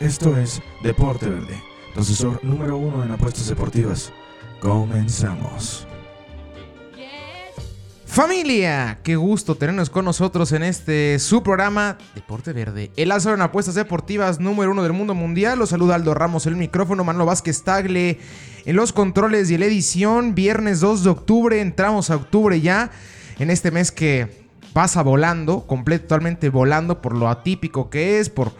Esto es Deporte Verde, asesor número uno en apuestas deportivas. Comenzamos. Familia, qué gusto tenernos con nosotros en este su programa Deporte Verde. El asesor en apuestas deportivas número uno del mundo mundial. Los saluda Aldo Ramos el micrófono, Manolo Vázquez Tagle en los controles y en la edición. Viernes 2 de octubre, entramos a octubre ya, en este mes que pasa volando, completamente volando por lo atípico que es, por,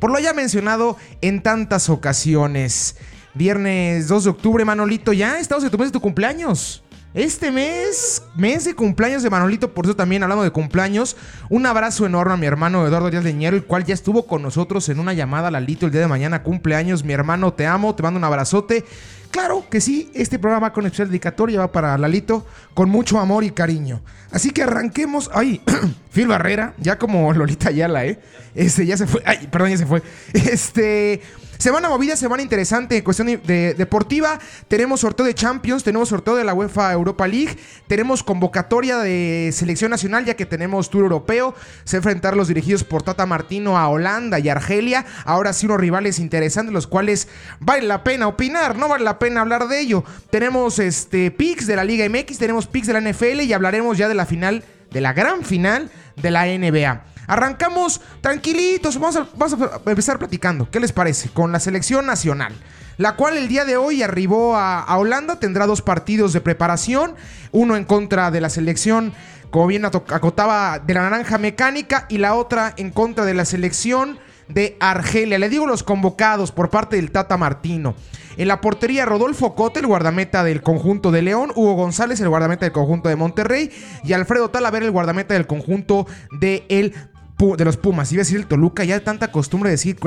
por lo ya mencionado en tantas ocasiones. Viernes 2 de octubre, Manolito, ya estamos en tu mes de tu cumpleaños. Este mes, mes de cumpleaños de Manolito, por eso también hablando de cumpleaños, un abrazo enorme a mi hermano Eduardo Díaz Leñero, el cual ya estuvo con nosotros en una llamada Lalito el día de mañana, cumpleaños, mi hermano, te amo, te mando un abrazote. Claro que sí, este programa con especial dedicatoria va para Lalito con mucho amor y cariño. Así que arranquemos. Ay, Phil Barrera, ya como Lolita Ayala, ¿eh? Este, ya se fue. Ay, perdón, ya se fue. Este. Semana movida, semana interesante cuestión de, deportiva. Tenemos sorteo de Champions, tenemos sorteo de la UEFA Europa League, tenemos convocatoria de selección nacional ya que tenemos Tour Europeo. Se enfrentar los dirigidos por Tata Martino a Holanda y Argelia. Ahora sí unos rivales interesantes los cuales vale la pena opinar, no vale la pena hablar de ello. Tenemos este picks de la Liga MX, tenemos picks de la NFL y hablaremos ya de la final, de la gran final de la NBA. Arrancamos tranquilitos, vamos a, empezar platicando. ¿Qué les parece? Con la selección nacional la cual el día de hoy arribó a, Holanda, tendrá dos partidos de preparación, uno en contra de la selección, como bien acotaba, de la naranja mecánica y la otra en contra de la selección de Argelia. Le digo los convocados por parte del Tata Martino. En la portería, Rodolfo Cote, el guardameta del conjunto de León, Hugo González, el guardameta del conjunto de Monterrey, y Alfredo Talavera, el guardameta del conjunto de el de los Pumas. Iba a decir el Toluca, ya tanta costumbre de decir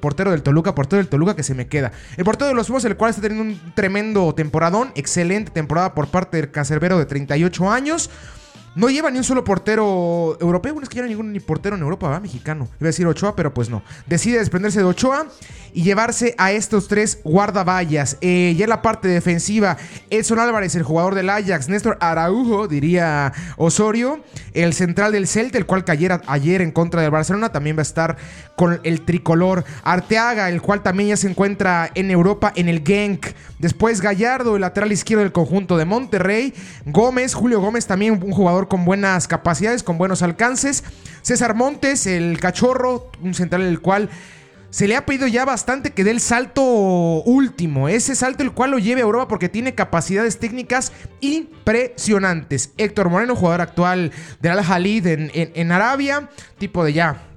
portero del Toluca, portero del Toluca que se me queda. El portero de los Pumas, el cual está teniendo un tremendo temporadón, excelente temporada por parte del Cancerbero de 38 años. No lleva ni un solo portero europeo. Bueno, es que ya no hay ningún ni portero en Europa, ¿va? Mexicano. Iba a decir Ochoa, pero pues no. Decide desprenderse de Ochoa y llevarse a estos tres guardaballas. Eh, ya en la parte defensiva, Edson Álvarez, el jugador del Ajax. Néstor Araujo, diría Osorio. El central del Celta, el cual cayera ayer en contra del Barcelona. También va a estar con el tricolor. Arteaga, el cual también ya se encuentra en Europa en el Genk. Después Gallardo, el lateral izquierdo del conjunto de Monterrey. Gómez, Julio Gómez, también un jugador con buenas capacidades, con buenos alcances. César Montes, el cachorro, un central el cual se le ha pedido ya bastante que dé el salto último, ese salto el cual lo lleve a Europa porque tiene capacidades técnicas impresionantes. Héctor Moreno, jugador actual del Al-Halid en, en Arabia, tipo de ya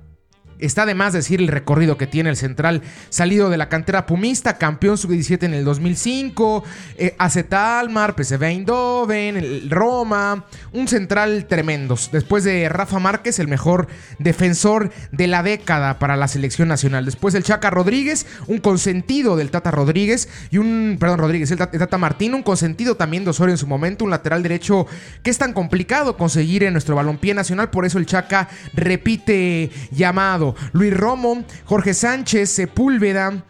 Está de más decir el recorrido que tiene el central salido de la cantera pumista, campeón sub-17 en el 2005, eh, Almar, PSV Eindhoven, el Roma, un central tremendo. Después de Rafa Márquez, el mejor defensor de la década para la selección nacional. Después el Chaca Rodríguez, un consentido del Tata Rodríguez y un, perdón, Rodríguez, el Tata Martín, un consentido también de Osorio en su momento, un lateral derecho que es tan complicado conseguir en nuestro balompié nacional, por eso el Chaca repite llamado. Luis Romo, Jorge Sánchez, Sepúlveda,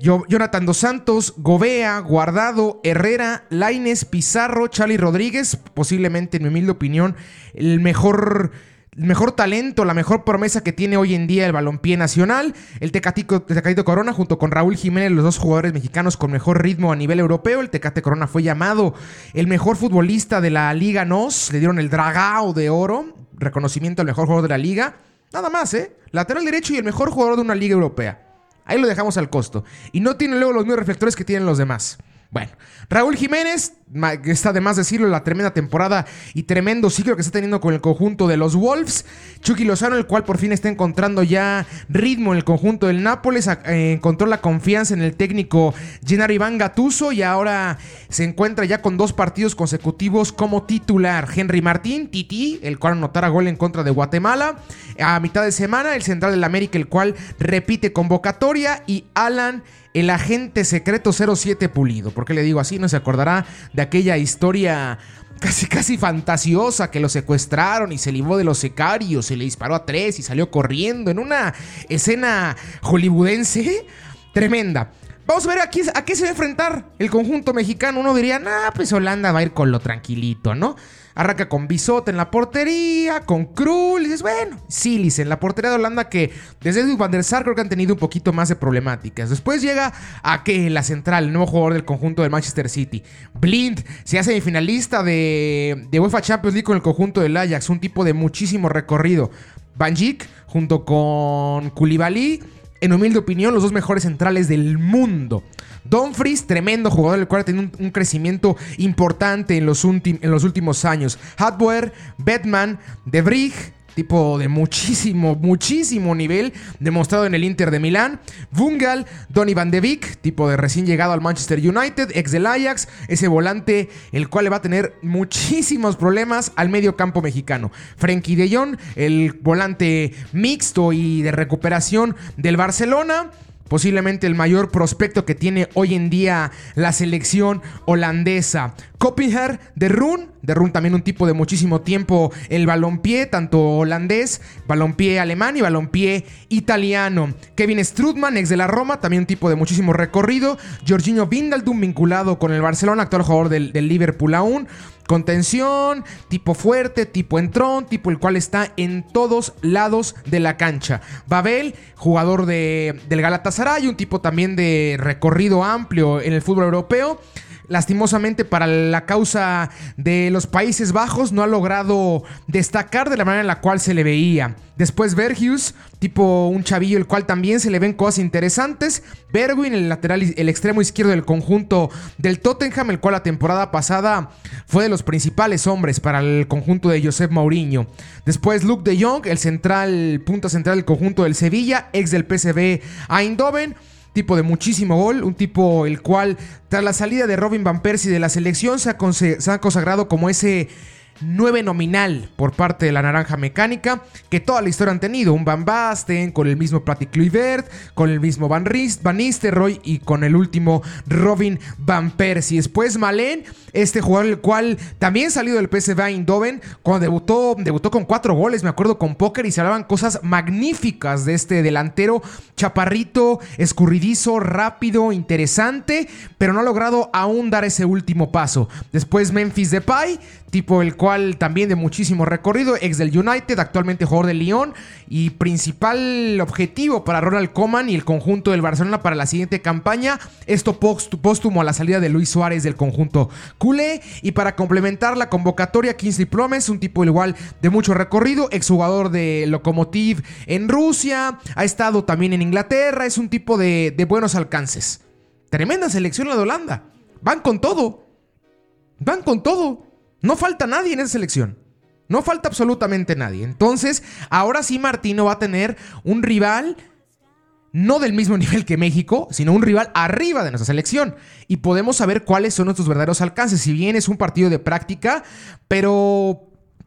Jonathan Dos Santos, Gobea, Guardado, Herrera, Laines, Pizarro, Charlie Rodríguez, posiblemente en mi humilde opinión, el mejor mejor talento, la mejor promesa que tiene hoy en día el balompié nacional. El Tecatito, Corona junto con Raúl Jiménez, los dos jugadores mexicanos con mejor ritmo a nivel europeo. El Tecate Corona fue llamado el mejor futbolista de la Liga NOS. Le dieron el Dragao de oro, reconocimiento al mejor jugador de la liga. Nada más, ¿eh? Lateral derecho y el mejor jugador de una liga europea. Ahí lo dejamos al costo. Y no tiene luego los mismos reflectores que tienen los demás. Bueno, Raúl Jiménez, está de más decirlo, la tremenda temporada y tremendo ciclo que está teniendo con el conjunto de los Wolves. Chucky Lozano, el cual por fin está encontrando ya ritmo en el conjunto del Nápoles, eh, encontró la confianza en el técnico Gennaro Iván Gatuso y ahora se encuentra ya con dos partidos consecutivos como titular. Henry Martín, Titi, el cual anotara gol en contra de Guatemala. A mitad de semana, el central del América, el cual repite convocatoria y Alan el agente secreto 07 Pulido. ¿Por qué le digo así? No se acordará de aquella historia casi casi fantasiosa que lo secuestraron y se libró de los secarios, se le disparó a tres y salió corriendo en una escena hollywoodense tremenda. Vamos a ver a qué, a qué se va a enfrentar el conjunto mexicano. Uno diría, nah, pues Holanda va a ir con lo tranquilito, ¿no? Arranca con Bisot en la portería, con Krul, y dices, bueno, Silis en la portería de Holanda que desde van der Sar creo que han tenido un poquito más de problemáticas. Después llega a que la central, el nuevo jugador del conjunto del Manchester City. Blind se hace semifinalista de, de UEFA Champions League con el conjunto del Ajax, un tipo de muchísimo recorrido. Banjik junto con Koulibaly en humilde opinión, los dos mejores centrales del mundo. Dumfries, tremendo jugador, el cual ha tenido un, crecimiento importante en los, últimos años. Hadwehr, Batman, De Vrij, tipo de muchísimo, muchísimo nivel, demostrado en el Inter de Milán. Bungal, Donny Van de Beek, tipo de recién llegado al Manchester United, ex del Ajax, ese volante, el cual le va a tener muchísimos problemas al medio campo mexicano. Frenkie de Jong, el volante mixto y de recuperación del Barcelona posiblemente el mayor prospecto que tiene hoy en día la selección holandesa. Kopinger de Run, de Run también un tipo de muchísimo tiempo el balompié, tanto holandés, balompié alemán y balompié italiano. Kevin Strutman, ex de la Roma, también un tipo de muchísimo recorrido. Jorginho Vindaldum, vinculado con el Barcelona, actual jugador del, del Liverpool aún. Contención, tipo fuerte, tipo entrón, tipo el cual está en todos lados de la cancha. Babel, jugador de, del Galatasaray, un tipo también de recorrido amplio en el fútbol europeo lastimosamente para la causa de los Países Bajos no ha logrado destacar de la manera en la cual se le veía. Después Bergius, tipo un chavillo el cual también se le ven cosas interesantes. Berwin, el lateral, el extremo izquierdo del conjunto del Tottenham, el cual la temporada pasada fue de los principales hombres para el conjunto de Josep Mourinho. Después Luke de Jong, el central, punta central del conjunto del Sevilla, ex del PSV Eindhoven tipo de muchísimo gol, un tipo el cual tras la salida de Robin Van Persie de la selección se ha, se ha consagrado como ese 9 nominal por parte de la Naranja Mecánica, que toda la historia han tenido. Un Van Basten, con el mismo Patrick Kluivert, con el mismo Van, Rist, Van Nistelrooy y con el último Robin Van Persie. Después Malen, este jugador el cual también salió del PSV Eindhoven, cuando debutó, debutó con cuatro goles, me acuerdo, con póker y se hablaban cosas magníficas de este delantero, chaparrito, escurridizo, rápido, interesante, pero no ha logrado aún dar ese último paso. Después Memphis Depay, tipo el cual también de muchísimo recorrido, ex del United, actualmente jugador del Lyon y principal objetivo para Ronald Koeman y el conjunto del Barcelona para la siguiente campaña, esto póstumo a la salida de Luis Suárez del conjunto culé y para complementar la convocatoria Kingsley Promes, un tipo igual de mucho recorrido, exjugador de Lokomotiv en Rusia, ha estado también en Inglaterra, es un tipo de, de buenos alcances. Tremenda selección la de Holanda. Van con todo. Van con todo. No falta nadie en esa selección. No falta absolutamente nadie. Entonces, ahora sí Martino va a tener un rival no del mismo nivel que México, sino un rival arriba de nuestra selección. Y podemos saber cuáles son nuestros verdaderos alcances. Si bien es un partido de práctica, pero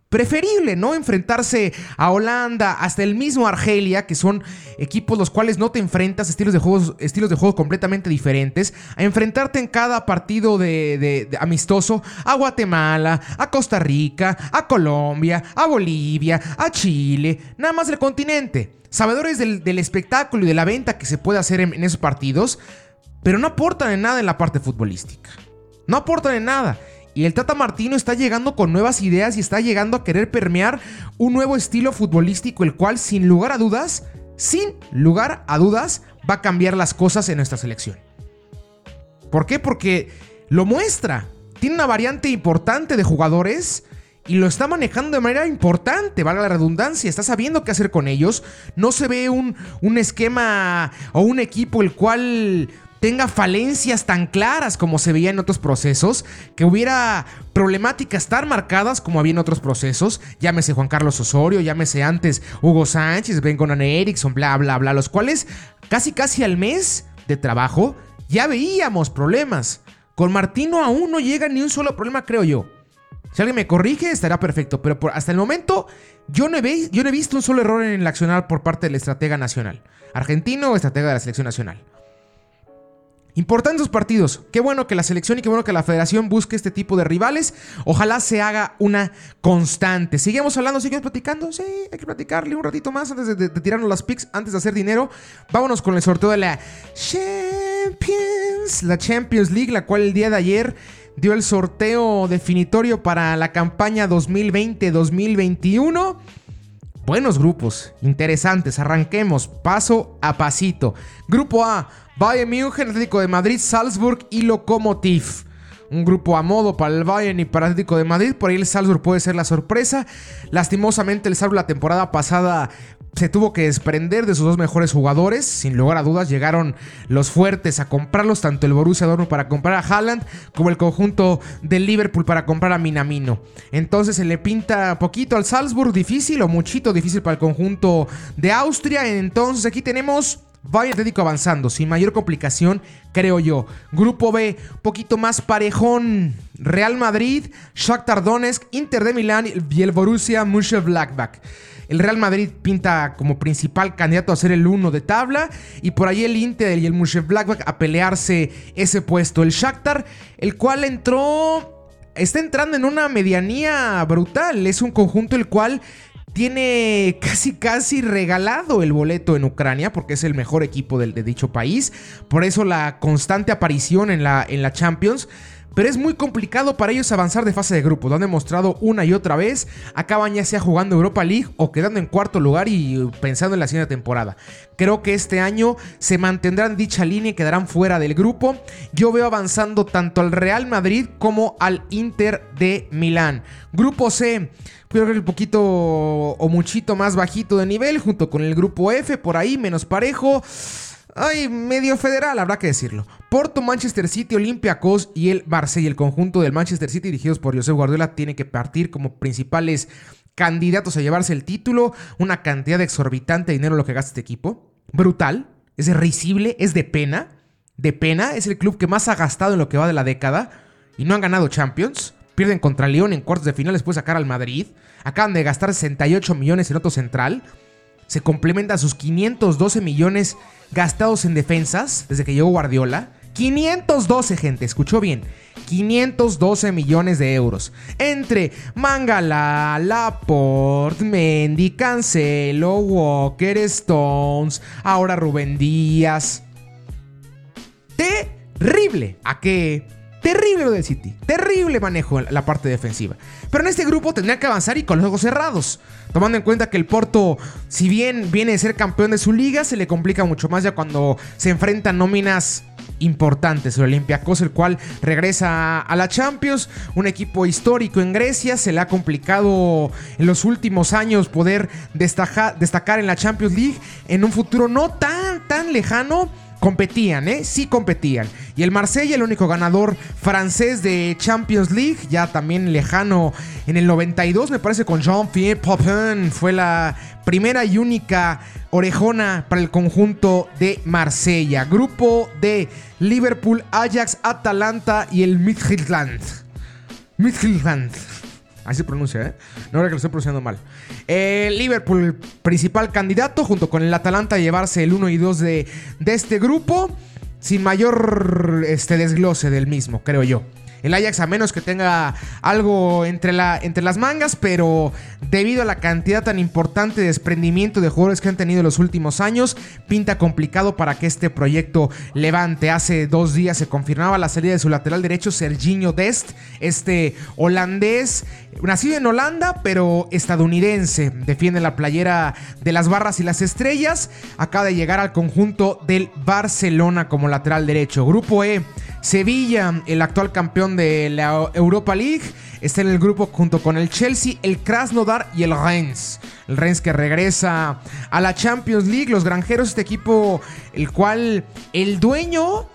preferible, ¿no? Enfrentarse a Holanda, hasta el mismo Argelia, que son equipos los cuales no te enfrentas, estilos de juegos, estilos de juego completamente diferentes, a enfrentarte en cada partido de, amistoso a Guatemala, a Costa Rica, a Colombia, a Bolivia, a Chile, nada más del continente. Sabedores del, espectáculo y de la venta que se puede hacer en esos partidos, pero no aportan en nada en la parte futbolística. No aportan en nada. Y el Tata Martino está llegando con nuevas ideas y está llegando a querer permear un nuevo estilo futbolístico, el cual sin lugar a dudas, sin lugar a dudas, va a cambiar las cosas en nuestra selección. ¿Por qué? Porque lo muestra. Tiene una variante importante de jugadores y lo está manejando de manera importante, valga la redundancia, está sabiendo qué hacer con ellos. No se ve un, un esquema o un equipo el cual tenga falencias tan claras como se veía en otros procesos, que hubiera problemáticas tan marcadas como había en otros procesos, llámese Juan Carlos Osorio, llámese antes Hugo Sánchez, Ben Gonan Erickson, bla, bla, bla, los cuales casi, casi al mes de trabajo ya veíamos problemas. Con Martino aún no llega ni un solo problema, creo yo. Si alguien me corrige, estará perfecto, pero hasta el momento yo no, he, yo no he visto un solo error en el accionar por parte del estratega nacional, argentino o estratega de la selección nacional. Importantes partidos. Qué bueno que la selección y qué bueno que la federación busque este tipo de rivales. Ojalá se haga una constante. Seguimos hablando, seguimos platicando. Sí, hay que platicarle un ratito más antes de, tirarnos las picks, antes de hacer dinero. Vámonos con el sorteo de la Champions, la Champions League, la cual el día de ayer dio el sorteo definitorio para la campaña 2020-2021. Buenos grupos, interesantes. Arranquemos paso a pasito. Grupo A, Bayern München, Atlético de Madrid, Salzburg y Lokomotiv. Un grupo a modo para el Bayern y para Atlético de Madrid. Por ahí el Salzburg puede ser la sorpresa. Lastimosamente el Salzburg la temporada pasada se tuvo que desprender de sus dos mejores jugadores. Sin lugar a dudas, llegaron los fuertes a comprarlos, tanto el Borussia Dortmund para comprar a Haaland, como el conjunto del Liverpool para comprar a Minamino. Entonces se le pinta poquito al Salzburg, difícil o muchito difícil para el conjunto de Austria. Entonces aquí tenemos Bayern Atlético avanzando, sin mayor complicación, creo yo. Grupo B, poquito más parejón. Real Madrid, Shakhtar Donetsk, Inter de Milán y el Borussia Mönchengladbach. El Real Madrid pinta como principal candidato a ser el uno de tabla. Y por ahí el Inter y el Mönchengladbach a pelearse ese puesto. El Shakhtar, el cual entró... Está entrando en una medianía brutal. Es un conjunto el cual tiene casi casi regalado el boleto en Ucrania porque es el mejor equipo de, de, dicho país. Por eso la constante aparición en la, en la Champions pero es muy complicado para ellos avanzar de fase de grupo. Lo han demostrado una y otra vez. Acaban ya sea jugando Europa League o quedando en cuarto lugar y pensando en la siguiente temporada. Creo que este año se mantendrán dicha línea y quedarán fuera del grupo. Yo veo avanzando tanto al Real Madrid como al Inter de Milán. Grupo C. Creo que un poquito o muchito más bajito de nivel, junto con el grupo F, por ahí, menos parejo. Ay, medio federal, habrá que decirlo. Porto, Manchester City, Olympiacos y el Marsella. El conjunto del Manchester City, dirigidos por Josep Guardiola, tiene que partir como principales candidatos a llevarse el título. Una cantidad de exorbitante de dinero lo que gasta este equipo. Brutal, es risible, es de pena. De pena, es el club que más ha gastado en lo que va de la década. Y no han ganado Champions. Pierden contra León en cuartos de final, después sacar al Madrid. Acaban de gastar 68 millones en otro central. Se complementa a sus 512 millones gastados en defensas desde que llegó Guardiola. 512, gente, escuchó bien. 512 millones de euros. Entre Mangala, Laporte, Mendy, Cancelo, Walker, Stones, ahora Rubén Díaz. Terrible. ¿A qué? Terrible lo del City. Terrible manejo la parte defensiva. Pero en este grupo tendría que avanzar y con los ojos cerrados. Tomando en cuenta que el Porto, si bien viene de ser campeón de su liga, se le complica mucho más ya cuando se enfrentan nóminas importantes. El Olympiacos, el cual regresa a la Champions, un equipo histórico en Grecia. Se le ha complicado en los últimos años poder destacar en la Champions League en un futuro no tan, tan lejano competían, ¿eh? Sí competían. Y el Marsella, el único ganador francés de Champions League, ya también lejano en el 92, me parece, con Jean-Pierre Papin, fue la primera y única orejona para el conjunto de Marsella. Grupo de Liverpool, Ajax, Atalanta y el Midtjylland. Midtjylland. Así se pronuncia, ¿eh? No creo que lo estoy pronunciando mal. Eh, Liverpool, principal candidato, junto con el Atalanta, a llevarse el 1 y 2 de, de este grupo. Sin mayor este, desglose del mismo, creo yo. El Ajax a menos que tenga algo entre, la, entre las mangas, pero debido a la cantidad tan importante de desprendimiento de jugadores que han tenido en los últimos años, pinta complicado para que este proyecto levante. Hace dos días se confirmaba la salida de su lateral derecho, Serginho Dest, este holandés, nacido en Holanda, pero estadounidense. Defiende la playera de las barras y las estrellas. Acaba de llegar al conjunto del Barcelona como lateral derecho. Grupo E. Sevilla, el actual campeón de la Europa League, está en el grupo junto con el Chelsea, el Krasnodar y el Rennes. El Rennes que regresa a la Champions League. Los granjeros, este equipo, el cual el dueño,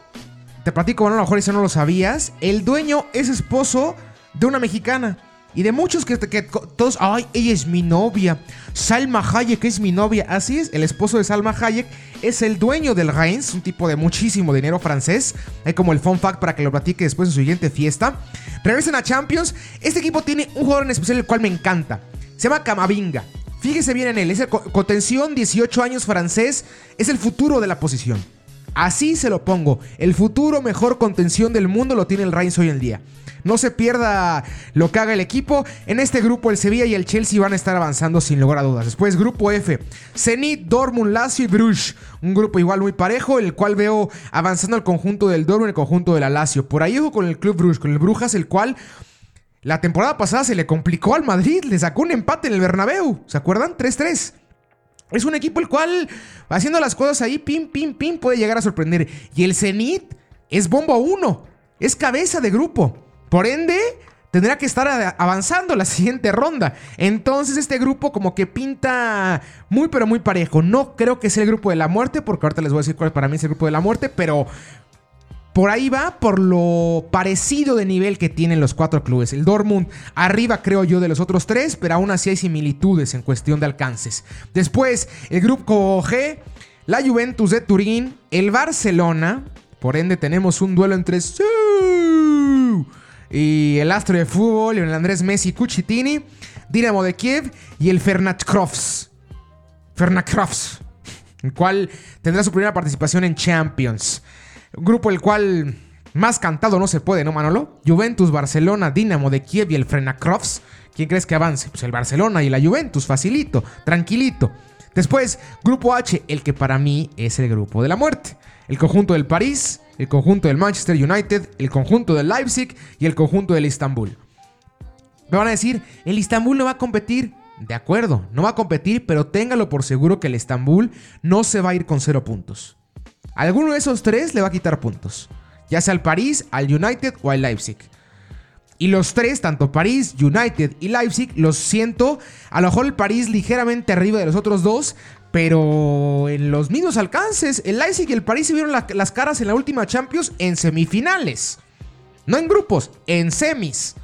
te platico, bueno, a lo mejor eso no lo sabías, el dueño es esposo de una mexicana. Y de muchos que, que, todos, ay, ella es mi novia. Salma Hayek es mi novia. Así es, el esposo de Salma Hayek es el dueño del Reims, un tipo de muchísimo dinero francés. Hay como el fun fact para que lo platique después de su siguiente fiesta. Regresan a Champions. Este equipo tiene un jugador en especial el cual me encanta. Se llama Camavinga. Fíjese bien en él. Es el contención, 18 años francés. Es el futuro de la posición. Así se lo pongo. El futuro mejor contención del mundo lo tiene el Reims hoy en día. No se pierda lo que haga el equipo. En este grupo el Sevilla y el Chelsea van a estar avanzando sin lugar a dudas. Después grupo F. Zenit, Dortmund, Lazio y Bruges. Un grupo igual muy parejo, el cual veo avanzando el conjunto del Dortmund y el conjunto de la Lazio. Por ahí ojo con el Club Bruges, con el Brujas, el cual la temporada pasada se le complicó al Madrid. Le sacó un empate en el Bernabéu. ¿Se acuerdan? 3-3. Es un equipo el cual, haciendo las cosas ahí, pim, pim, pim, puede llegar a sorprender. Y el Zenit es bombo 1. Es cabeza de grupo. Por ende, tendrá que estar avanzando la siguiente ronda. Entonces este grupo como que pinta muy pero muy parejo. No creo que sea el grupo de la muerte, porque ahorita les voy a decir cuál para mí es el grupo de la muerte, pero por ahí va por lo parecido de nivel que tienen los cuatro clubes. El Dortmund arriba creo yo de los otros tres, pero aún así hay similitudes en cuestión de alcances. Después el grupo G, la Juventus de Turín, el Barcelona. Por ende tenemos un duelo entre y el astro de fútbol, el Andrés Messi Cucitini, Dinamo de Kiev y el Fernat Crofts. Fernat Crofts, el cual tendrá su primera participación en Champions. Grupo el cual más cantado no se puede, ¿no, Manolo? Juventus, Barcelona, Dinamo de Kiev y el Crofts. ¿Quién crees que avance? Pues el Barcelona y la Juventus, facilito, tranquilito. Después, Grupo H, el que para mí es el grupo de la muerte. El conjunto del París, el conjunto del Manchester United, el conjunto del Leipzig y el conjunto del Istanbul. Me van a decir, el Istanbul no va a competir. De acuerdo, no va a competir, pero téngalo por seguro que el Istanbul no se va a ir con cero puntos. Alguno de esos tres le va a quitar puntos, ya sea al París, al United o al Leipzig. Y los tres, tanto París, United y Leipzig, los siento. A lo mejor el París ligeramente arriba de los otros dos, pero en los mismos alcances, el Leipzig y el París se vieron las caras en la última Champions en semifinales. No en grupos, en semis.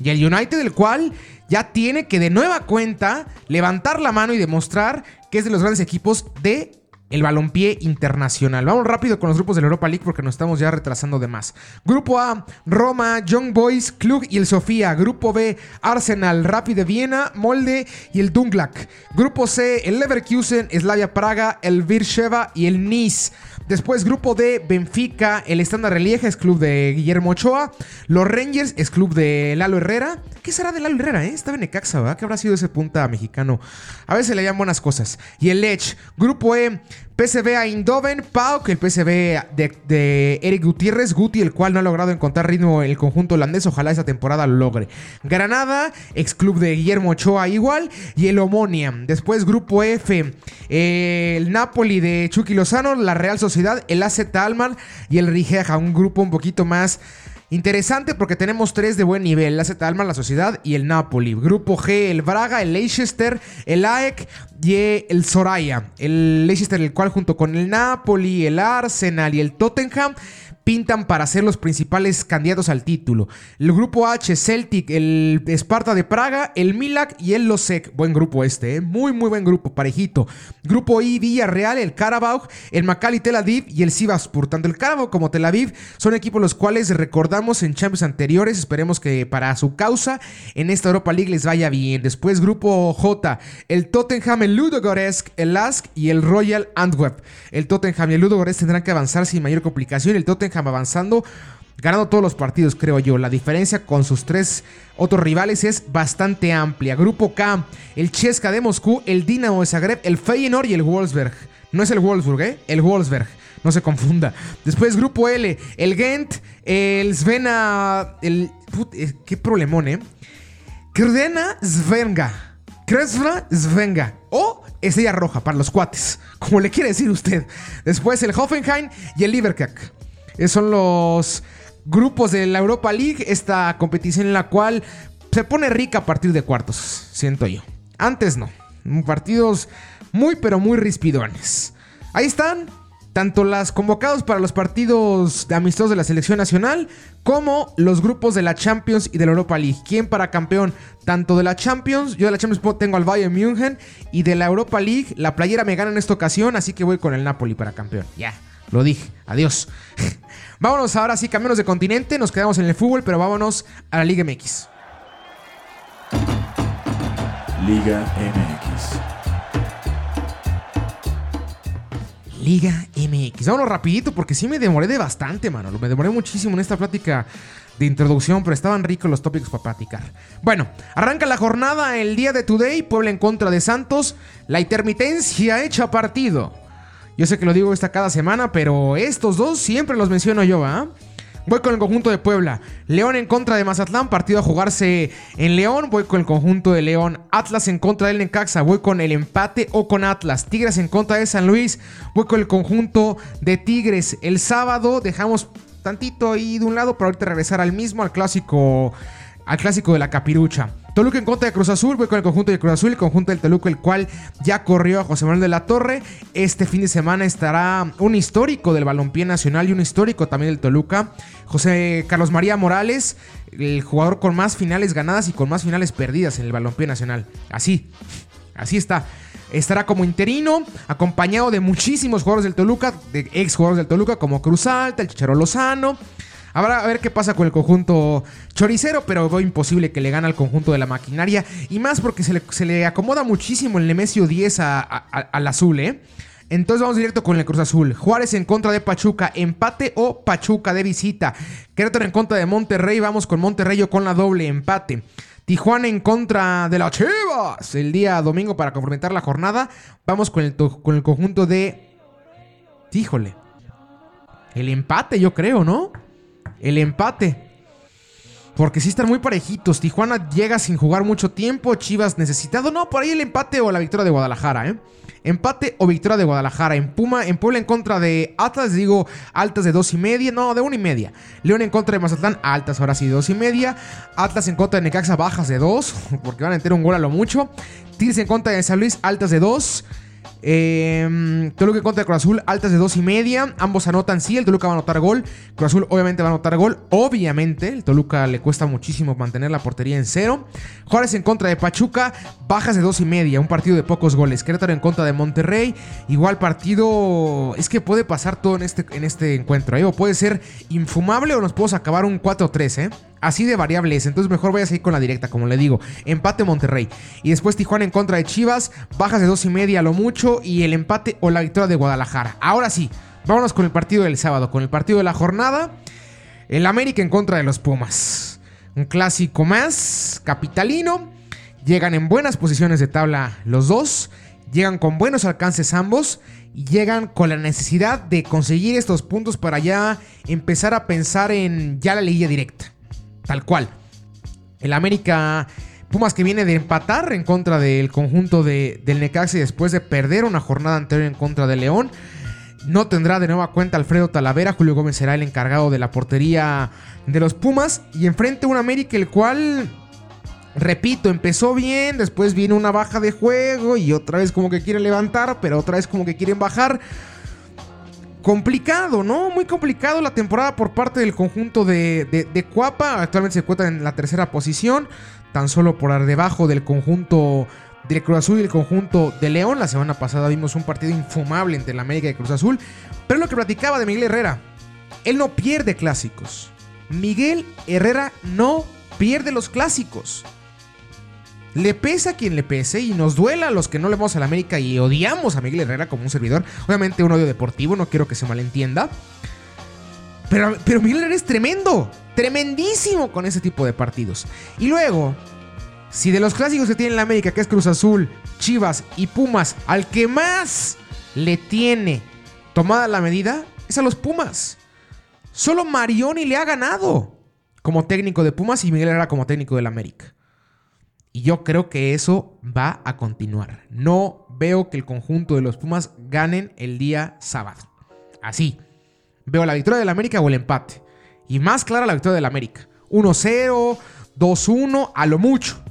Y el United, el cual ya tiene que de nueva cuenta levantar la mano y demostrar que es de los grandes equipos de el balompié internacional. Vamos rápido con los grupos de la Europa League porque nos estamos ya retrasando de más. Grupo A, Roma, Young Boys, Klug y el Sofía. Grupo B, Arsenal, Rapid de Viena, Molde y el Dunglak. Grupo C, el Leverkusen, Slavia Praga, el Virsheva y el Nice. Después, grupo D, Benfica, el Standard Lieja es club de Guillermo Ochoa. Los Rangers es club de Lalo Herrera. ¿Qué será de Lalo Herrera, eh? Estaba en Necaxa, ¿verdad? ¿Qué habrá sido ese punta mexicano? A veces le llaman buenas cosas. Y el Lech, grupo E, PSV a Indoven, Pauk, el PSV de, Eric Gutiérrez, Guti, el cual no ha logrado encontrar ritmo en el conjunto holandés, ojalá esa temporada lo logre. Granada, ex club de Guillermo Ochoa igual, y el Omonia. Después grupo F, el Napoli de Chucky Lozano, la Real Sociedad, el AZ Almar y el Rigeja, un grupo un poquito más Interesante porque tenemos tres de buen nivel: la Z Alma, la Sociedad y el Napoli. Grupo G, el Braga, el Leicester, el AEK y el Soraya. El Leicester, el cual junto con el Napoli, el Arsenal y el Tottenham pintan para ser los principales candidatos al título. El grupo H, Celtic, el Sparta de Praga, el Milak y el Losec. Buen grupo este, ¿eh? muy muy buen grupo, parejito. Grupo I, Villarreal, el Carabao, el Maccabi Tel Aviv y el Sivaspur. Tanto el Carabao como Tel Aviv son equipos los cuales recordamos en Champions anteriores. Esperemos que para su causa en esta Europa League les vaya bien. Después grupo J, el Tottenham, el Ludogorsk, el Lask y el Royal Antwerp. El Tottenham y el Ludogorsk tendrán que avanzar sin mayor complicación. El Tottenham avanzando, ganando todos los partidos, creo yo. La diferencia con sus tres otros rivales es bastante amplia. Grupo K, el Cheska de Moscú, el Dinamo de Zagreb, el Feyenoord y el Wolfsberg. No es el Wolfsburg, ¿eh? El Wolfsberg. No se confunda. Después, grupo L, el Gent, el Svena. El. Eh, qué problemón, ¿eh? Krdena Svenga. Kresvna Svenga. O Estrella Roja para los cuates. Como le quiere decir usted. Después, el Hoffenheim y el Liberkak. Eh, son los grupos de la Europa League, esta competición en la cual se pone rica a partir de cuartos, siento yo. Antes no, partidos muy pero muy rispidones. Ahí están, tanto las convocados para los partidos de amistosos de la selección nacional como los grupos de la Champions y de la Europa League. ¿Quién para campeón? Tanto de la Champions, yo de la Champions tengo al Bayern München y de la Europa League la playera me gana en esta ocasión, así que voy con el Napoli para campeón. Ya. Lo dije, adiós. vámonos ahora sí, cambiamos de continente, nos quedamos en el fútbol, pero vámonos a la Liga MX. Liga MX. Liga MX. Vámonos rapidito porque sí me demoré de bastante, mano. Me demoré muchísimo en esta plática de introducción, pero estaban ricos los tópicos para platicar. Bueno, arranca la jornada el día de Today, Puebla en contra de Santos, la intermitencia hecha partido. Yo sé que lo digo esta cada semana, pero estos dos siempre los menciono yo, ¿ah? Voy con el conjunto de Puebla. León en contra de Mazatlán, partido a jugarse en León. Voy con el conjunto de León. Atlas en contra del Necaxa. Voy con el empate o con Atlas. Tigres en contra de San Luis. Voy con el conjunto de Tigres. El sábado dejamos tantito ahí de un lado para ahorita regresar al mismo, al clásico, al clásico de la capirucha. Toluca en contra de Cruz Azul, voy con el conjunto de Cruz Azul, el conjunto del Toluca, el cual ya corrió a José Manuel de la Torre. Este fin de semana estará un histórico del balompié nacional y un histórico también del Toluca. José Carlos María Morales, el jugador con más finales ganadas y con más finales perdidas en el balompié nacional. Así, así está. Estará como interino, acompañado de muchísimos jugadores del Toluca, de ex jugadores del Toluca, como Cruz Alta, el Chicharo Lozano. Habrá a ver qué pasa con el conjunto choricero, pero veo imposible que le gane al conjunto de la maquinaria. Y más porque se le, acomoda muchísimo el Nemesio 10 al azul, ¿eh? Entonces vamos directo con el Cruz Azul. Juárez en contra de Pachuca. Empate o Pachuca de visita. Querétaro en contra de Monterrey. Vamos con Monterrey o con la doble empate. Tijuana en contra de la Chivas. El día domingo para complementar la jornada. Vamos con el, con el conjunto de... Híjole. El empate yo creo, ¿no? El empate. Porque sí están muy parejitos. Tijuana llega sin jugar mucho tiempo. Chivas necesitado. No, por ahí el empate o la victoria de Guadalajara, ¿eh? Empate o victoria de Guadalajara. En Puma, en Puebla en contra de Atlas, digo, altas de dos y media. No, de una y media. León en contra de Mazatlán, altas ahora sí, dos y media. Atlas en contra de Necaxa, bajas de dos. Porque van a meter un gol a lo mucho. Tigres en contra de San Luis, altas de dos. Eh, Toluca contra Cruz Azul, altas de dos y media. Ambos anotan, sí, el Toluca va a anotar gol. Cruz Azul obviamente va a anotar gol. Obviamente, el Toluca le cuesta muchísimo mantener la portería en cero. Juárez en contra de Pachuca, bajas de dos y media. Un partido de pocos goles. Querétaro en contra de Monterrey. Igual partido. Es que puede pasar todo en este, en este encuentro. ¿eh? O puede ser infumable o nos podemos acabar un 4-3, ¿eh? Así de variables. Entonces mejor voy a seguir con la directa, como le digo. Empate Monterrey. Y después Tijuana en contra de Chivas. Bajas de dos y media lo mucho. Y el empate o la victoria de Guadalajara. Ahora sí, vámonos con el partido del sábado. Con el partido de la jornada. El América en contra de los Pumas. Un clásico más. Capitalino. Llegan en buenas posiciones de tabla los dos. Llegan con buenos alcances ambos. Y llegan con la necesidad de conseguir estos puntos para ya empezar a pensar en ya la liguilla directa. Tal cual. El América. Pumas que viene de empatar en contra del conjunto de, del Necaxa y después de perder una jornada anterior en contra de León. No tendrá de nueva cuenta Alfredo Talavera. Julio Gómez será el encargado de la portería de los Pumas. Y enfrente un América el cual, repito, empezó bien. Después viene una baja de juego y otra vez como que quiere levantar, pero otra vez como que quieren bajar complicado, ¿no? Muy complicado la temporada por parte del conjunto de, de, Cuapa. Actualmente se encuentra en la tercera posición, tan solo por debajo del conjunto de Cruz Azul y el conjunto de León. La semana pasada vimos un partido infumable entre la América y Cruz Azul. Pero lo que platicaba de Miguel Herrera, él no pierde clásicos. Miguel Herrera no pierde los clásicos. Le pesa a quien le pese y nos duela a los que no le vamos a la América y odiamos a Miguel Herrera como un servidor. Obviamente un odio deportivo, no quiero que se malentienda. Pero, pero Miguel Herrera es tremendo, tremendísimo con ese tipo de partidos. Y luego, si de los clásicos que tiene la América, que es Cruz Azul, Chivas y Pumas, al que más le tiene tomada la medida, es a los Pumas. Solo Marioni le ha ganado como técnico de Pumas y Miguel Herrera como técnico del América. Y yo creo que eso va a continuar. No veo que el conjunto de los Pumas ganen el día sábado. Así. Veo la victoria del América o el empate. Y más clara la victoria del América. 1-0, 2-1, a lo mucho.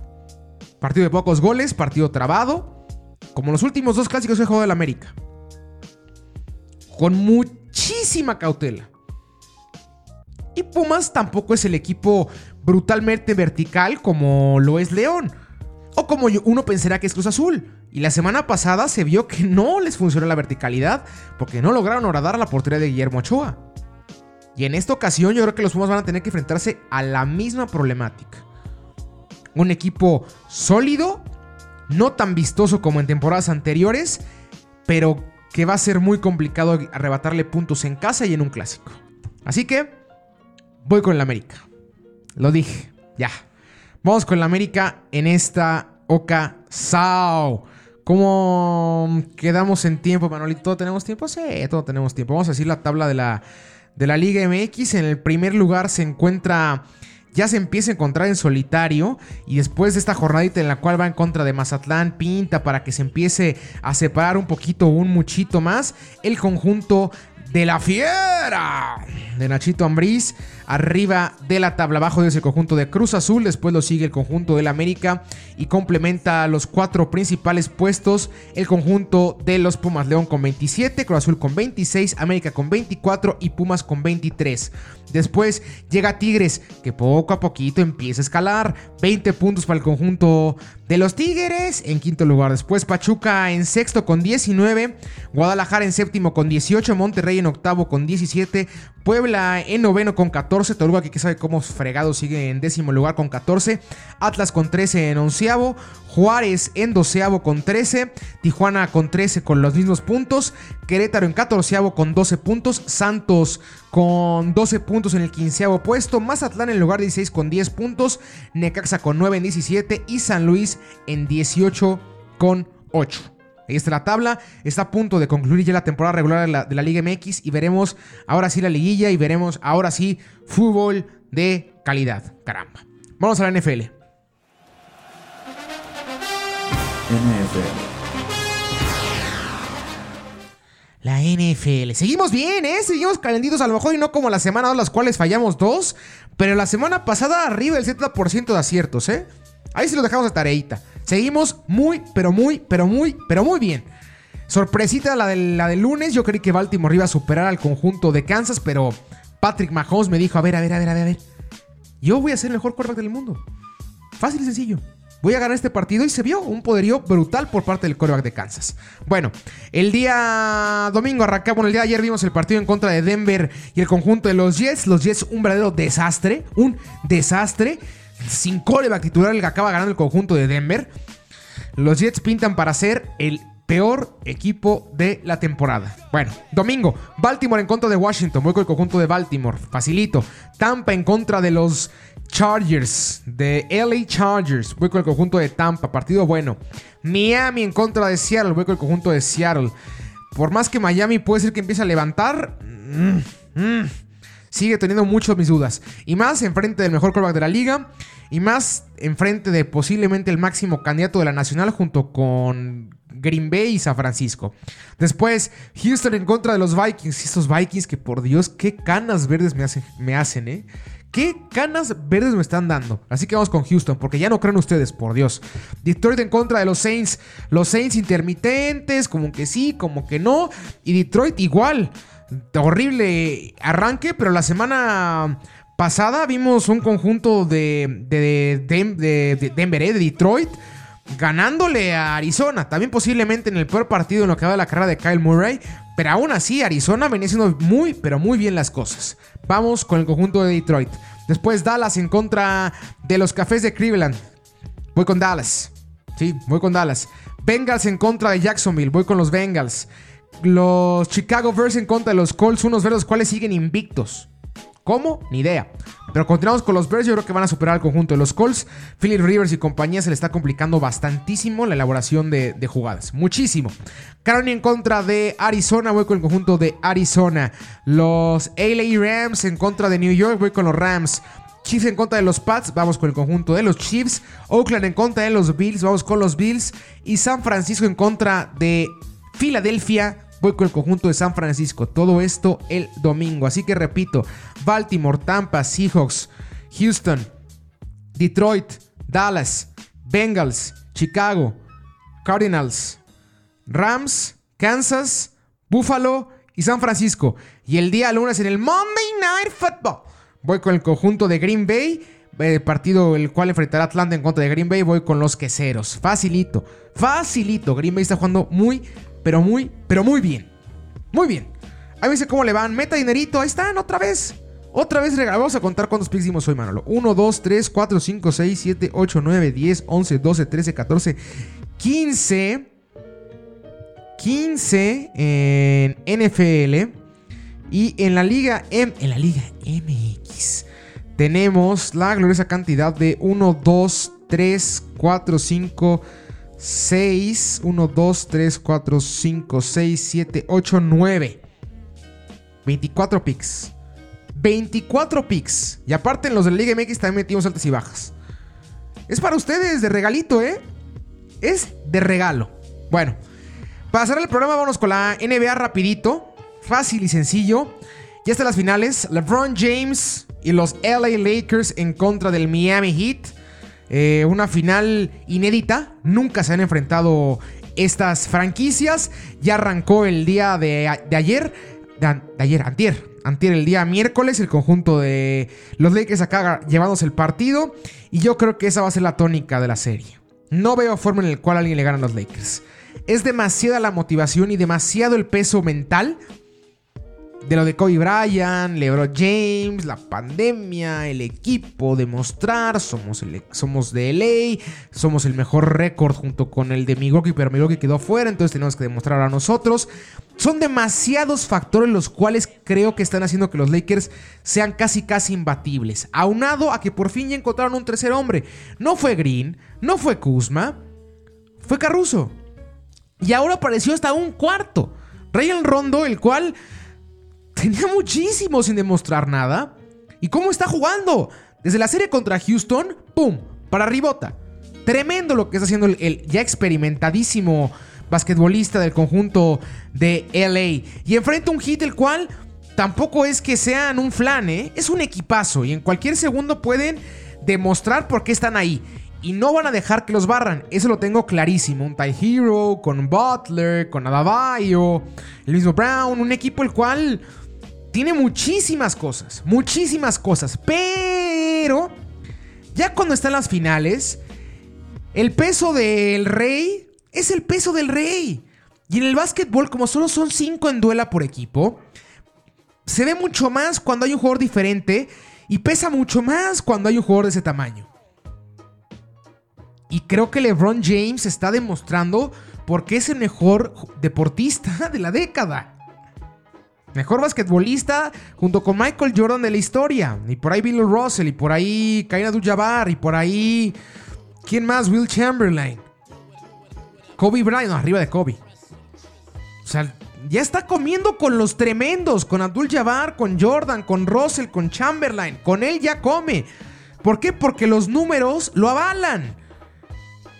Partido de pocos goles, partido trabado. Como los últimos dos clásicos que he jugado del América. Con muchísima cautela. Y Pumas tampoco es el equipo brutalmente vertical como lo es León. O como uno pensará que es Cruz Azul. Y la semana pasada se vio que no les funcionó la verticalidad porque no lograron horadar la portería de Guillermo Ochoa. Y en esta ocasión yo creo que los Pumas van a tener que enfrentarse a la misma problemática. Un equipo sólido, no tan vistoso como en temporadas anteriores, pero que va a ser muy complicado arrebatarle puntos en casa y en un clásico. Así que voy con el América. Lo dije, ya. Vamos con el América en esta ocasión. ¿Cómo quedamos en tiempo, Manolito? ¿Tenemos tiempo? Sí, todo tenemos tiempo. Vamos a decir la tabla de la, de la Liga MX. En el primer lugar se encuentra ya se empieza a encontrar en solitario y después de esta jornadita en la cual va en contra de Mazatlán, pinta para que se empiece a separar un poquito, un muchito más, el conjunto de la fiera de Nachito Ambriz. Arriba de la tabla, abajo de ese conjunto de Cruz Azul. Después lo sigue el conjunto del América y complementa los cuatro principales puestos. El conjunto de los Pumas León con 27, Cruz Azul con 26, América con 24 y Pumas con 23. Después llega Tigres, que poco a poquito empieza a escalar. 20 puntos para el conjunto de los Tigres en quinto lugar. Después Pachuca en sexto con 19. Guadalajara en séptimo con 18. Monterrey en octavo con 17. Puebla en noveno con 14. Toluca, que sabe cómo fregado sigue en décimo lugar con 14. Atlas con 13 en onceavo. Juárez en doceavo con 13. Tijuana con 13 con los mismos puntos. Querétaro en catorceavo con 12 puntos. Santos con 12 puntos en el quinceavo puesto. Mazatlán en lugar 16 con 10 puntos. Necaxa con 9 en 17. Y San Luis en 18 con 8. Ahí está la tabla. Está a punto de concluir ya la temporada regular de la, de la, Liga MX. Y veremos ahora sí la liguilla. Y veremos ahora sí fútbol de calidad. Caramba. Vamos a la NFL. La NFL. Seguimos bien, ¿eh? Seguimos calenditos a lo mejor y no como la semana de las cuales fallamos dos. Pero la semana pasada arriba del 70% de aciertos, ¿eh? Ahí sí lo dejamos de tareita. Seguimos muy, pero muy, pero muy, pero muy bien. Sorpresita la del, la lunes. Yo creí que Baltimore iba a superar al conjunto de Kansas, pero Patrick Mahomes me dijo, a a ver, a ver, a ver, a ver. Yo voy a ser el mejor quarterback del mundo. Fácil y sencillo. Voy a ganar este partido y se vio un poderío brutal por parte del quarterback de Kansas. Bueno, el día domingo arrancamos, bueno, el día de ayer vimos el partido en contra de Denver y el conjunto de los Jets. Los Jets, un verdadero desastre, un desastre. Sin coreback titular el que acaba ganando el conjunto de Denver. Los Jets pintan para ser el peor equipo de la temporada. Bueno, domingo, Baltimore en contra de Washington. Voy con el conjunto de Baltimore. Facilito. Tampa en contra de los Chargers. De LA Chargers. Voy con el conjunto de Tampa. Partido bueno. Miami en contra de Seattle. Voy con el conjunto de Seattle. Por más que Miami puede ser que empiece a levantar. Mmm, mmm, sigue teniendo muchas mis dudas. Y más enfrente del mejor quarterback de la liga. Y más enfrente de posiblemente el máximo candidato de la nacional junto con Green Bay y San Francisco. Después, Houston en contra de los Vikings. Estos Vikings que por Dios, qué canas verdes me hacen, ¿eh? ¿Qué canas verdes me están dando? Así que vamos con Houston, porque ya no creen ustedes, por Dios. Detroit en contra de los Saints. Los Saints intermitentes, como que sí, como que no. Y Detroit igual. Horrible arranque, pero la semana pasada vimos un conjunto de, de, de, de Denver, ¿eh? de Detroit, ganándole a Arizona. También posiblemente en el peor partido en lo que va de la carrera de Kyle Murray. Pero aún así, Arizona venía haciendo muy, pero muy bien las cosas. Vamos con el conjunto de Detroit. Después Dallas en contra de los Cafés de Cleveland. Voy con Dallas. Sí, voy con Dallas. Bengals en contra de Jacksonville. Voy con los Bengals. Los Chicago Bears en contra de los Colts. Unos verdes cuales siguen invictos. ¿Cómo? Ni idea. Pero continuamos con los Bears. Yo creo que van a superar al conjunto de los Colts. Philip Rivers y compañía se le está complicando bastantísimo la elaboración de, de jugadas. Muchísimo. Carolina en contra de Arizona. Voy con el conjunto de Arizona. Los LA Rams en contra de New York. Voy con los Rams. Chiefs en contra de los Pats, vamos con el conjunto de los Chiefs. Oakland en contra de los Bills, vamos con los Bills. Y San Francisco en contra de Filadelfia, voy con el conjunto de San Francisco. Todo esto el domingo. Así que repito, Baltimore, Tampa, Seahawks, Houston, Detroit, Dallas, Bengals, Chicago, Cardinals, Rams, Kansas, Buffalo y San Francisco. Y el día lunes en el Monday Night Football. Voy con el conjunto de Green Bay. El partido el cual enfrentará Atlanta en contra de Green Bay. Voy con los queseros. Facilito. Facilito. Green Bay está jugando muy, pero muy, pero muy bien. Muy bien. Me dice cómo le van. Meta dinerito. Ahí están, otra vez. Otra vez regalamos. Vamos a contar cuántos picks dimos hoy, Manolo. 1, 2, 3, 4, 5, 6, 7, 8, 9, 10, 11, 12, 13, 14, 15. 15 en NFL. Y en la Liga M, en la Liga MX, tenemos la gloriosa cantidad de 1, 2, 3, 4, 5, 6. 1, 2, 3, 4, 5, 6, 7, 8, 9. 24 picks. 24 picks. Y aparte en los de la Liga MX también metimos altas y bajas. Es para ustedes, de regalito, ¿eh? Es de regalo. Bueno, para cerrar el programa, vamos con la NBA rapidito. Fácil y sencillo. Ya están las finales. LeBron James y los LA Lakers en contra del Miami Heat. Eh, una final inédita. Nunca se han enfrentado estas franquicias. Ya arrancó el día de, ayer. De, ayer, antier. Antier, el día miércoles, el conjunto de los Lakers acá llevándose el partido. Y yo creo que esa va a ser la tónica de la serie. No veo forma en la cual alguien le gane a los Lakers. Es demasiada la motivación y demasiado el peso mental de lo de Kobe Bryant, LeBron James, la pandemia, el equipo, demostrar, somos, el, somos de somos el mejor récord junto con el de Milwaukee, pero Milwaukee quedó fuera, entonces tenemos que demostrar a nosotros. Son demasiados factores los cuales creo que están haciendo que los Lakers sean casi casi imbatibles. Aunado a que por fin ya encontraron un tercer hombre. No fue Green, no fue Kuzma, fue Caruso. Y ahora apareció hasta un cuarto. Ryan Rondo, el cual tenía muchísimo sin demostrar nada. ¿Y cómo está jugando? Desde la serie contra Houston, ¡pum! Para ribota. Tremendo lo que está haciendo el, ya experimentadísimo basquetbolista del conjunto de LA. Y enfrenta un hit el cual tampoco es que sean un flan, ¿eh? Es un equipazo y en cualquier segundo pueden demostrar por qué están ahí. Y no van a dejar que los barran. Eso lo tengo clarísimo. Un Ty Hero, con Butler, con Adabayo, el mismo Brown. Un equipo el cual tiene muchísimas cosas. Muchísimas cosas. Pero ya cuando están las finales, el peso del rey es el peso del rey. Y en el básquetbol, como solo son 5 en duela por equipo, se ve mucho más cuando hay un jugador diferente y pesa mucho más cuando hay un jugador de ese tamaño. Y creo que LeBron James está demostrando por qué es el mejor deportista de la década. Mejor basquetbolista junto con Michael Jordan de la historia. Y por ahí Bill Russell. Y por ahí Kaina Abdul-Jabbar. Y por ahí... ¿Quién más? Will Chamberlain. Kobe Bryant. arriba de Kobe. O sea, ya está comiendo con los tremendos. Con Abdul-Jabbar, con Jordan, con Russell, con Chamberlain. Con él ya come. ¿Por qué? Porque los números lo avalan.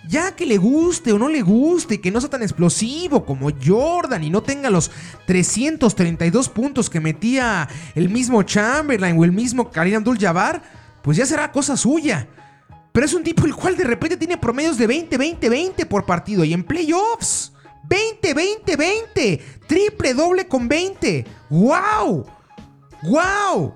Ya que le guste o no le guste, que no sea tan explosivo como Jordan y no tenga los 332 puntos que metía el mismo Chamberlain o el mismo Karim Abdul-Jabbar, pues ya será cosa suya. Pero es un tipo el cual de repente tiene promedios de 20, 20, 20 por partido y en playoffs. 20, 20, 20. Triple doble con 20. ¡Wow! ¡Wow!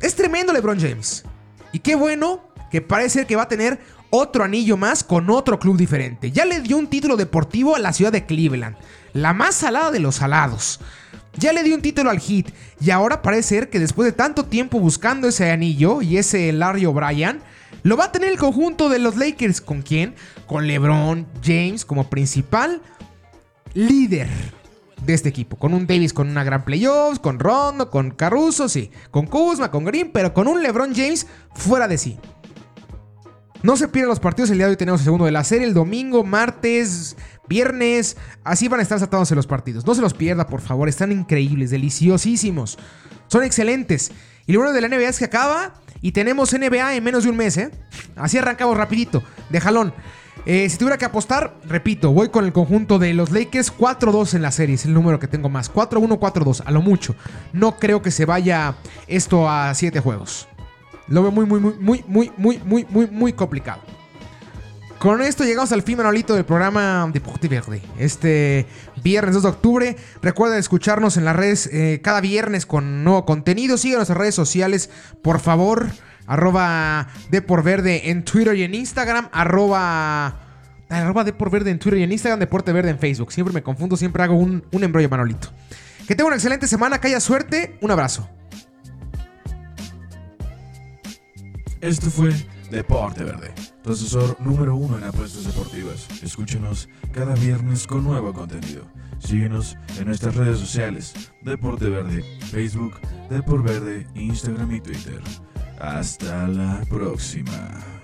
Es tremendo LeBron James. Y qué bueno que parece que va a tener otro anillo más con otro club diferente. Ya le dio un título deportivo a la ciudad de Cleveland, la más salada de los salados. Ya le dio un título al Heat y ahora parece ser que después de tanto tiempo buscando ese anillo y ese Larry O'Brien, lo va a tener el conjunto de los Lakers. ¿Con quién? Con LeBron James como principal líder de este equipo. Con un Davis con una gran playoffs, con Rondo, con Caruso, sí. Con Kuzma, con Green, pero con un LeBron James fuera de sí. No se pierdan los partidos. El día de hoy tenemos el segundo de la serie. El domingo, martes, viernes. Así van a estar saltándose los partidos. No se los pierda, por favor. Están increíbles, deliciosísimos. Son excelentes. Y lo bueno de la NBA es que acaba y tenemos NBA en menos de un mes, ¿eh? Así arrancamos rapidito, de jalón. Eh, si tuviera que apostar, repito, voy con el conjunto de los Lakers 4-2 en la serie, es el número que tengo más. 4-1, 4-2, a lo mucho. No creo que se vaya esto a 7 juegos. Lo veo muy, muy, muy, muy, muy, muy, muy, muy, muy complicado. Con esto llegamos al fin, Manolito, del programa Deporte Verde. Este viernes 2 de octubre. Recuerda escucharnos en las redes eh, cada viernes con nuevo contenido. Síganos en redes sociales, por favor. Arroba Verde en Twitter y en Instagram. Arroba, arroba Verde en Twitter y en Instagram. Deporte Verde en Facebook. Siempre me confundo, siempre hago un, un embrollo, Manolito. Que tenga una excelente semana, que haya suerte. Un abrazo. Esto fue Deporte Verde tu asesor número uno en apuestas deportivas. Escúchanos cada viernes con nuevo contenido. Síguenos en nuestras redes sociales, Deporte Verde, Facebook, Deporte Verde, Instagram y Twitter. Hasta la próxima.